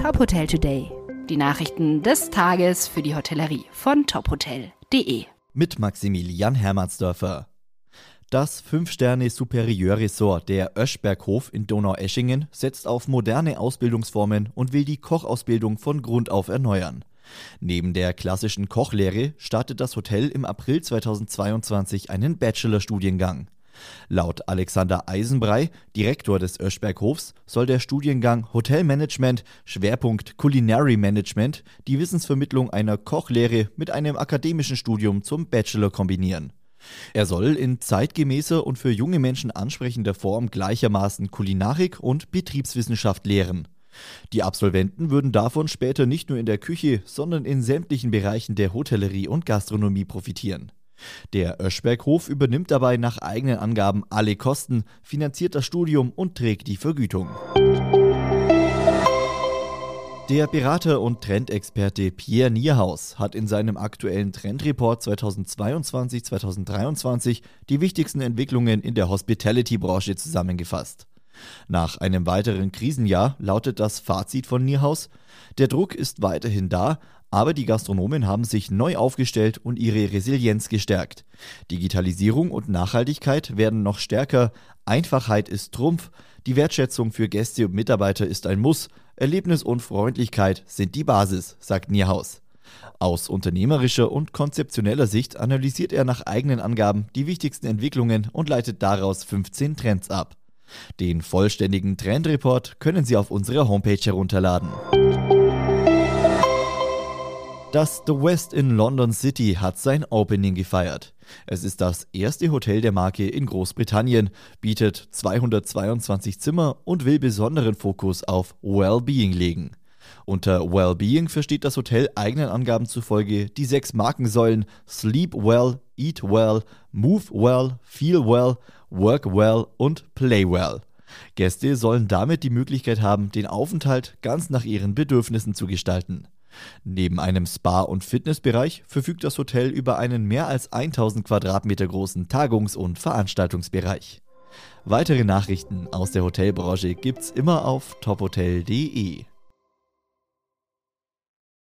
Top Hotel Today. Die Nachrichten des Tages für die Hotellerie von tophotel.de. Mit Maximilian Hermannsdörfer. Das 5-Sterne-Superieur-Ressort der Öschberghof in Donaueschingen setzt auf moderne Ausbildungsformen und will die Kochausbildung von Grund auf erneuern. Neben der klassischen Kochlehre startet das Hotel im April 2022 einen Bachelorstudiengang. Laut Alexander Eisenbrei, Direktor des Öschberghofs, soll der Studiengang Hotelmanagement, Schwerpunkt Culinary Management, die Wissensvermittlung einer Kochlehre mit einem akademischen Studium zum Bachelor kombinieren. Er soll in zeitgemäßer und für junge Menschen ansprechender Form gleichermaßen Kulinarik und Betriebswissenschaft lehren. Die Absolventen würden davon später nicht nur in der Küche, sondern in sämtlichen Bereichen der Hotellerie und Gastronomie profitieren. Der Öschberghof übernimmt dabei nach eigenen Angaben alle Kosten, finanziert das Studium und trägt die Vergütung. Der Berater und Trendexperte Pierre Nierhaus hat in seinem aktuellen Trendreport 2022-2023 die wichtigsten Entwicklungen in der Hospitality-Branche zusammengefasst. Nach einem weiteren Krisenjahr lautet das Fazit von Nierhaus, der Druck ist weiterhin da, aber die Gastronomen haben sich neu aufgestellt und ihre Resilienz gestärkt. Digitalisierung und Nachhaltigkeit werden noch stärker, Einfachheit ist Trumpf, die Wertschätzung für Gäste und Mitarbeiter ist ein Muss, Erlebnis und Freundlichkeit sind die Basis, sagt Nierhaus. Aus unternehmerischer und konzeptioneller Sicht analysiert er nach eigenen Angaben die wichtigsten Entwicklungen und leitet daraus 15 Trends ab. Den vollständigen Trendreport können Sie auf unserer Homepage herunterladen. Das The West in London City hat sein Opening gefeiert. Es ist das erste Hotel der Marke in Großbritannien, bietet 222 Zimmer und will besonderen Fokus auf Wellbeing legen. Unter Wellbeing versteht das Hotel eigenen Angaben zufolge die sechs Markensäulen Sleep Well, Eat Well, Move Well, Feel Well, Work Well und Play Well. Gäste sollen damit die Möglichkeit haben, den Aufenthalt ganz nach ihren Bedürfnissen zu gestalten. Neben einem Spa- und Fitnessbereich verfügt das Hotel über einen mehr als 1000 Quadratmeter großen Tagungs- und Veranstaltungsbereich. Weitere Nachrichten aus der Hotelbranche gibt's immer auf tophotel.de.